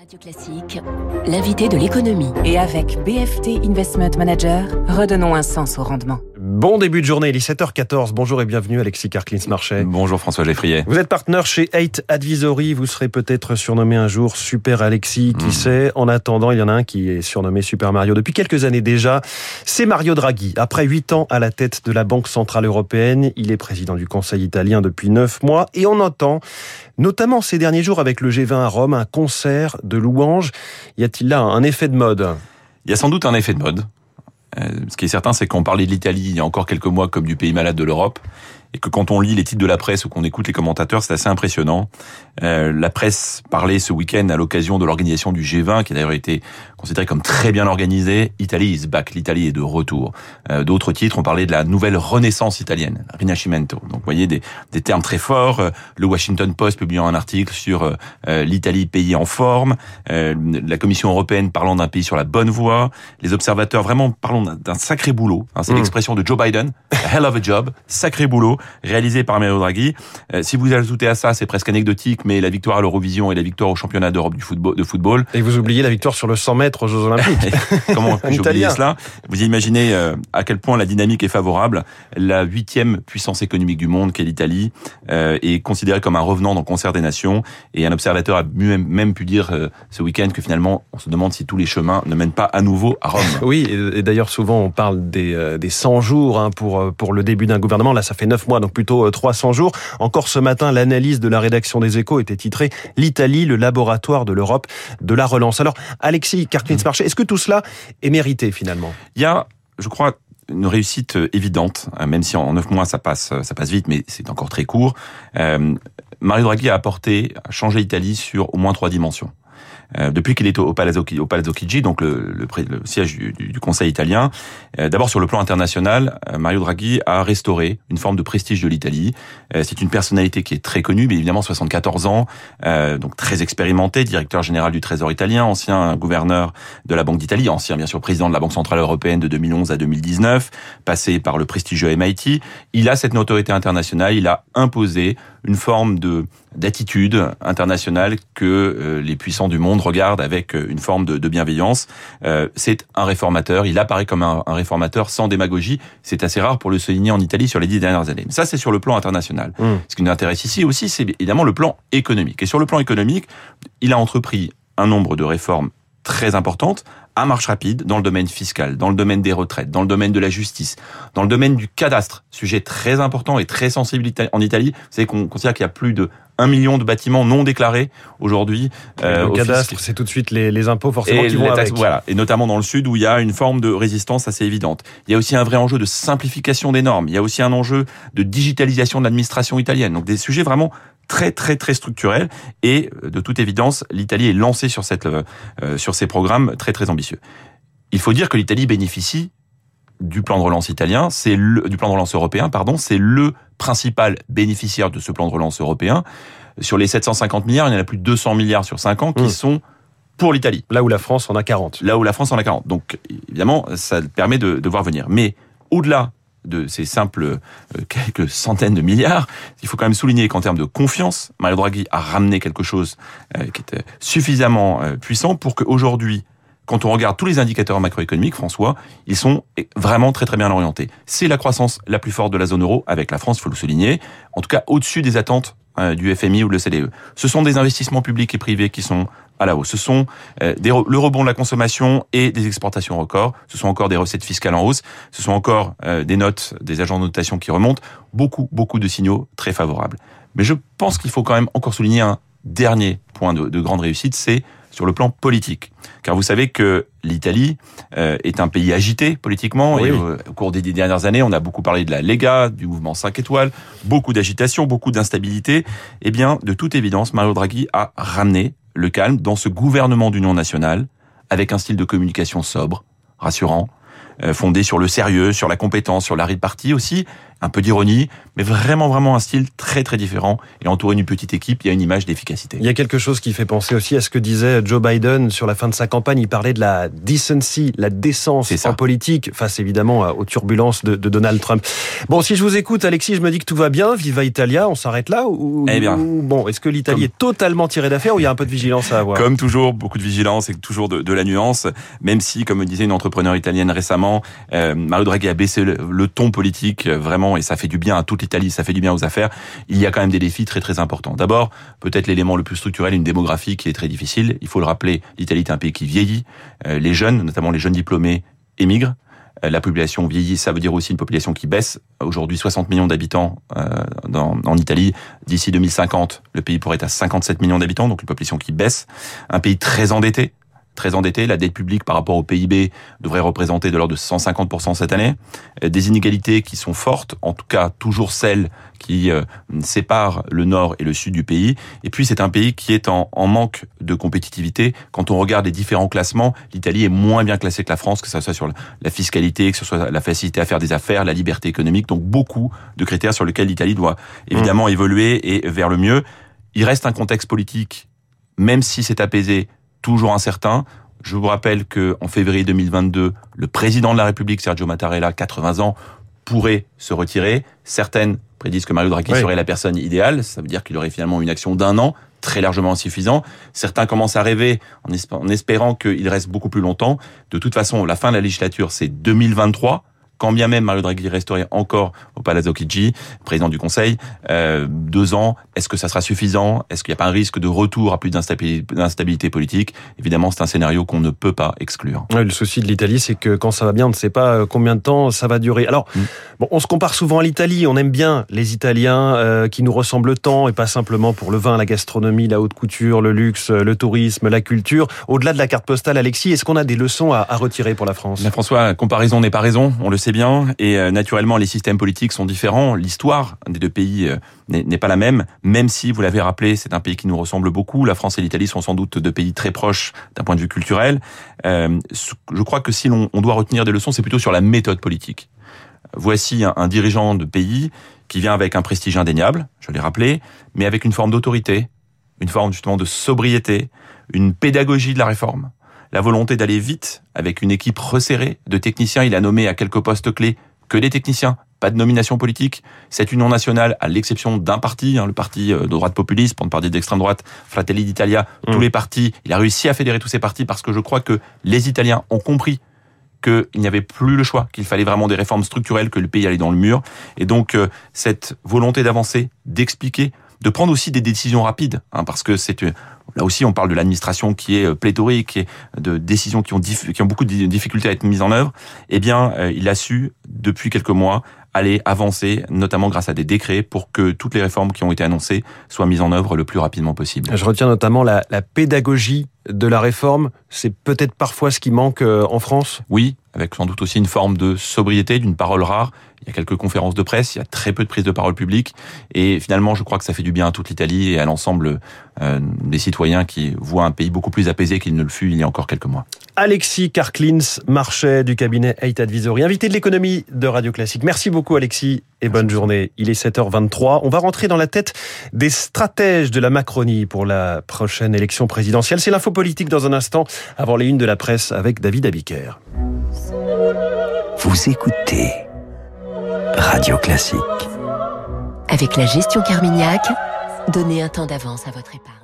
Radio Classique, l'invité de l'économie. Et avec BFT Investment Manager, redonnons un sens au rendement. Bon début de journée, il est 7h14. Bonjour et bienvenue Alexis Carclins-Marchais. Bonjour François Geffrier. Vous êtes partenaire chez 8 Advisory, vous serez peut-être surnommé un jour Super Alexis, qui sait. En attendant, il y en a un qui est surnommé Super Mario depuis quelques années déjà. C'est Mario Draghi. Après 8 ans à la tête de la Banque Centrale Européenne, il est président du Conseil italien depuis 9 mois et on entend, notamment ces derniers jours avec le G20 à Rome, un concert de louanges. Y a-t-il là un effet de mode? Il y a sans doute un effet de mode. Euh, ce qui est certain, c'est qu'on parlait de l'Italie il y a encore quelques mois comme du pays malade de l'Europe et que quand on lit les titres de la presse ou qu'on écoute les commentateurs, c'est assez impressionnant. Euh, la presse parlait ce week-end à l'occasion de l'organisation du G20, qui a d'ailleurs été considéré comme très bien organisé. Italie is back, l'Italie est de retour. Euh, D'autres titres ont parlé de la nouvelle renaissance italienne, Rinascimento. Donc vous voyez des, des termes très forts. Euh, le Washington Post publiant un article sur euh, l'Italie pays en forme, euh, la Commission européenne parlant d'un pays sur la bonne voie, les observateurs vraiment parlons d'un sacré boulot. Hein, c'est Mm. l'expression de Joe Biden, a hell of a job, sacré boulot réalisé par Mario Draghi. Euh, si vous ajoutez à ça, c'est presque anecdotique, mais la victoire à l'Eurovision et la victoire au championnat d'Europe du football, de football, Et vous oubliez la victoire sur le 100 mètres aux Jeux Olympiques. comment j'ai oublié cela? Vous imaginez euh, à quel point la dynamique est favorable. La huitième puissance économique du monde, qu'est l'Italie, euh, est considérée comme un revenant dans le concert des nations. Et un observateur a même, même pu dire ce week-end que finalement, on se demande si tous les chemins ne mènent pas à nouveau à Rome. Oui, et d'ailleurs souvent on parle des, des 100 jours hein, pour, pour le début d'un gouvernement. Là, ça fait 9 mois, donc plutôt euh, 300 jours. Encore ce matin, l'analyse de la rédaction des Échos était titrée « L'Italie, le laboratoire de l'Europe de la relance ». Alors, Alexis Carclins-Marchais, est-ce que tout cela est mérité finalement? Il y a, je crois, une réussite euh, évidente, euh, même si en neuf mois ça passe, euh, ça passe vite, mais c'est encore très court. Euh, Mario Draghi a apporté, a changé l'Italie sur au moins trois dimensions. Euh, depuis qu'il est au Palazzo, Chigi, donc le, siège du, Conseil italien, euh, d'abord sur le plan international, euh, Mario Draghi a restauré une forme de prestige de l'Italie. Euh, c'est une personnalité qui est très connue, mais évidemment 74 ans, donc très expérimenté, directeur général du Trésor italien, ancien gouverneur de la Banque d'Italie, ancien bien sûr président de la Banque centrale européenne de 2011 à 2019, passé par le prestigieux MIT. Il a cette notoriété internationale, il a imposé une forme de d'attitude internationale que euh, les puissants du monde regardent avec euh, une forme de, de bienveillance. Euh, c'est un réformateur, il apparaît comme un, un réformateur sans démagogie. C'est assez rare pour le souligner en Italie sur les dix dernières années. Mais ça, c'est sur le plan international. Mm. Ce qui nous intéresse ici aussi, c'est évidemment le plan économique. Et sur le plan économique, il a entrepris un nombre de réformes très importantes à marche rapide dans le domaine fiscal, dans le domaine des retraites, dans le domaine de la justice, dans le domaine du cadastre, sujet très important et très sensible en Italie. Vous savez qu'on considère qu'il y a plus de 1 million de bâtiments non déclarés aujourd'hui. euh, Le au cadastre, c'est tout de suite les, les impôts forcément Et qui vont taxes, avec. voilà, et notamment dans le sud où il y a une forme de résistance assez évidente. Il y a aussi un vrai enjeu de simplification des normes. Il y a aussi un enjeu de digitalisation de l'administration italienne. Donc des sujets vraiment très très très structurels. Et euh, de toute évidence, l'Italie est lancée sur cette euh, euh, sur ces programmes très très ambitieux. Il faut dire que l'Italie bénéficie du plan de relance italien, c'est le du plan de relance européen, pardon, c'est le principal bénéficiaire de ce plan de relance européen. Sur les 750 milliards, il y en a plus de 200 milliards sur 5 ans qui Mmh. sont pour l'Italie Là où la France en a 40. là où la France en a 40. Donc évidemment, ça permet de, de voir venir. Mais au-delà de ces simples euh, quelques centaines de milliards, il faut quand même souligner qu'en termes de confiance, Mario Draghi a ramené quelque chose euh, qui était suffisamment euh, puissant pour qu'aujourd'hui, quand on regarde tous les indicateurs macroéconomiques, François, ils sont vraiment très très bien orientés. C'est la croissance la plus forte de la zone euro avec la France, il faut le souligner. En tout cas, au-dessus des attentes du FMI ou de l'OCDE. Ce sont des investissements publics et privés qui sont à la hausse. Ce sont euh, des re- le rebond de la consommation et des exportations records. Ce sont encore des recettes fiscales en hausse. Ce sont encore euh, des notes des agents de notation qui remontent. Beaucoup, beaucoup de signaux très favorables. Mais je pense qu'il faut quand même encore souligner un dernier point de, de grande réussite, c'est sur le plan politique. Car vous savez que l'Italie euh, est un pays agité politiquement. Oui, et oui. euh, au cours des dix dernières années, on a beaucoup parlé de la Lega, du mouvement 5 étoiles, beaucoup d'agitation, beaucoup d'instabilité. Eh bien, de toute évidence, Mario Draghi a ramené le calme dans ce gouvernement d'union nationale, avec un style de communication sobre, rassurant, euh, fondé sur le sérieux, sur la compétence, sur la répartie aussi, un peu d'ironie, mais vraiment, vraiment un style très, très différent. Et entouré d'une petite équipe, il y a une image d'efficacité. Il y a quelque chose qui fait penser aussi à ce que disait Joe Biden sur la fin de sa campagne. Il parlait de la decency, la décence en politique, face évidemment aux turbulences de, Donald Trump. Bon, si je vous écoute, Alexis, je me dis que tout va bien. Viva Italia, on s'arrête là ou, eh bien, bon, est-ce que l'Italie est totalement tirée d'affaire ou il y a un peu de vigilance à avoir? Comme toujours, beaucoup de vigilance et toujours de, la nuance. Même si, comme me disait une entrepreneur italienne récemment, euh, Mario Draghi a baissé le, ton politique euh, et ça fait du bien à toute l'Italie, ça fait du bien aux affaires. Il y a quand même des défis très très importants. D'abord, peut-être l'élément le plus structurel, une démographie qui est très difficile. Il faut le rappeler, l'Italie est un pays qui vieillit. Euh, les jeunes, notamment les jeunes diplômés, émigrent. Euh, la population vieillit, ça veut dire aussi une population qui baisse. Aujourd'hui, 60 millions d'habitants euh, en Italie. D'ici 2050, le pays pourrait être à 57 millions d'habitants, donc une population qui baisse. Un pays très endetté, très endetté. La dette publique par rapport au PIB devrait représenter de l'ordre de 150% cette année. Euh, des inégalités qui sont fortes, en tout cas toujours celles qui euh, séparent le nord et le sud du pays. Et puis c'est un pays qui est en, manque de compétitivité. Quand on regarde les différents classements, l'Italie est moins bien classée que la France, que ce soit sur la fiscalité, que ce soit la facilité à faire des affaires, la liberté économique. Donc beaucoup de critères sur lesquels l'Italie doit évidemment mmh. évoluer et vers le mieux. Il reste un contexte politique, même si c'est apaisé, toujours incertain. Je vous rappelle que en février 2022, le président de la République, Sergio Mattarella, 80 ans, pourrait se retirer. Certaines prédisent que Mario Draghi serait la personne idéale. Ça veut dire qu'il aurait finalement une action d'un an, très largement insuffisant. Certains commencent à rêver en espérant qu'il reste beaucoup plus longtemps. De toute façon, la fin de la législature, c'est 2023 quand bien même Mario Draghi resterait encore au Palazzo Chigi, président du Conseil, euh, deux ans, est-ce que ça sera suffisant? Est-ce qu'il n'y a pas un risque de retour à plus d'instabilité politique? Évidemment, c'est un scénario qu'on ne peut pas exclure. le souci de l'Italie, c'est que quand ça va bien, on ne sait pas euh, combien de temps ça va durer. Alors, mm. bon, on se compare souvent à l'Italie, on aime bien les Italiens euh, qui nous ressemblent tant, et pas simplement pour le vin, la gastronomie, la haute couture, le luxe, le tourisme, la culture. Au-delà de la carte postale, Alexis, est-ce qu'on a des leçons à, à retirer pour la France? François, comparaison n'est pas raison, on le sait bien. Et euh, naturellement, les systèmes politiques sont différents. L'histoire des deux pays euh, n'est pas la même, même si, vous l'avez rappelé, c'est un pays qui nous ressemble beaucoup. La France et l'Italie sont sans doute deux pays très proches d'un point de vue culturel. Euh, je crois que si l'on doit retenir des leçons, c'est plutôt sur la méthode politique. Voici un, dirigeant de pays qui vient avec un prestige indéniable, je l'ai rappelé, mais avec une forme d'autorité, une forme justement de sobriété, une pédagogie de la réforme la volonté d'aller vite avec une équipe resserrée de techniciens. Il a nommé à quelques postes clés que des techniciens, pas de nomination politique. Cette union nationale, à l'exception d'un parti, hein, le parti euh, de droite populiste, pour ne pas dire d'extrême droite, Fratelli d'Italia, tous mm. les partis, il a réussi à fédérer tous ces partis parce que je crois que les Italiens ont compris qu'il n'y avait plus le choix, qu'il fallait vraiment des réformes structurelles, que le pays allait dans le mur. Et donc, euh, cette volonté d'avancer, d'expliquer, de prendre aussi des décisions rapides, hein, parce que c'est Là aussi, on parle de l'administration qui est euh, pléthorique, et de décisions qui ont, qui ont beaucoup de difficultés à être mises en œuvre. Eh bien, euh, il a su, depuis quelques mois, aller avancer, notamment grâce à des décrets, pour que toutes les réformes qui ont été annoncées soient mises en œuvre le plus rapidement possible. Je retiens notamment la, la pédagogie de la réforme. C'est peut-être parfois ce qui manque euh, en France? Oui, avec sans doute aussi une forme de sobriété, d'une parole rare. Il y a quelques conférences de presse, il y a très peu de prise de parole publique. Et finalement, je crois que ça fait du bien à toute l'Italie et à l'ensemble euh, des citoyens qui voient un pays beaucoup plus apaisé qu'il ne le fut il y a encore quelques mois. Alexis Karklins, marchait du cabinet Eight Advisory, invité de l'économie de Radio Classique. Merci beaucoup Alexis et bonne journée. Il est 7h23. On va rentrer dans la tête des stratèges de la Macronie pour la prochaine élection présidentielle. C'est l'info politique dans un instant avant les unes de la presse avec David Abiker. Vous écoutez Radio Classique. Avec la gestion Carmignac, donnez un temps d'avance à votre épargne.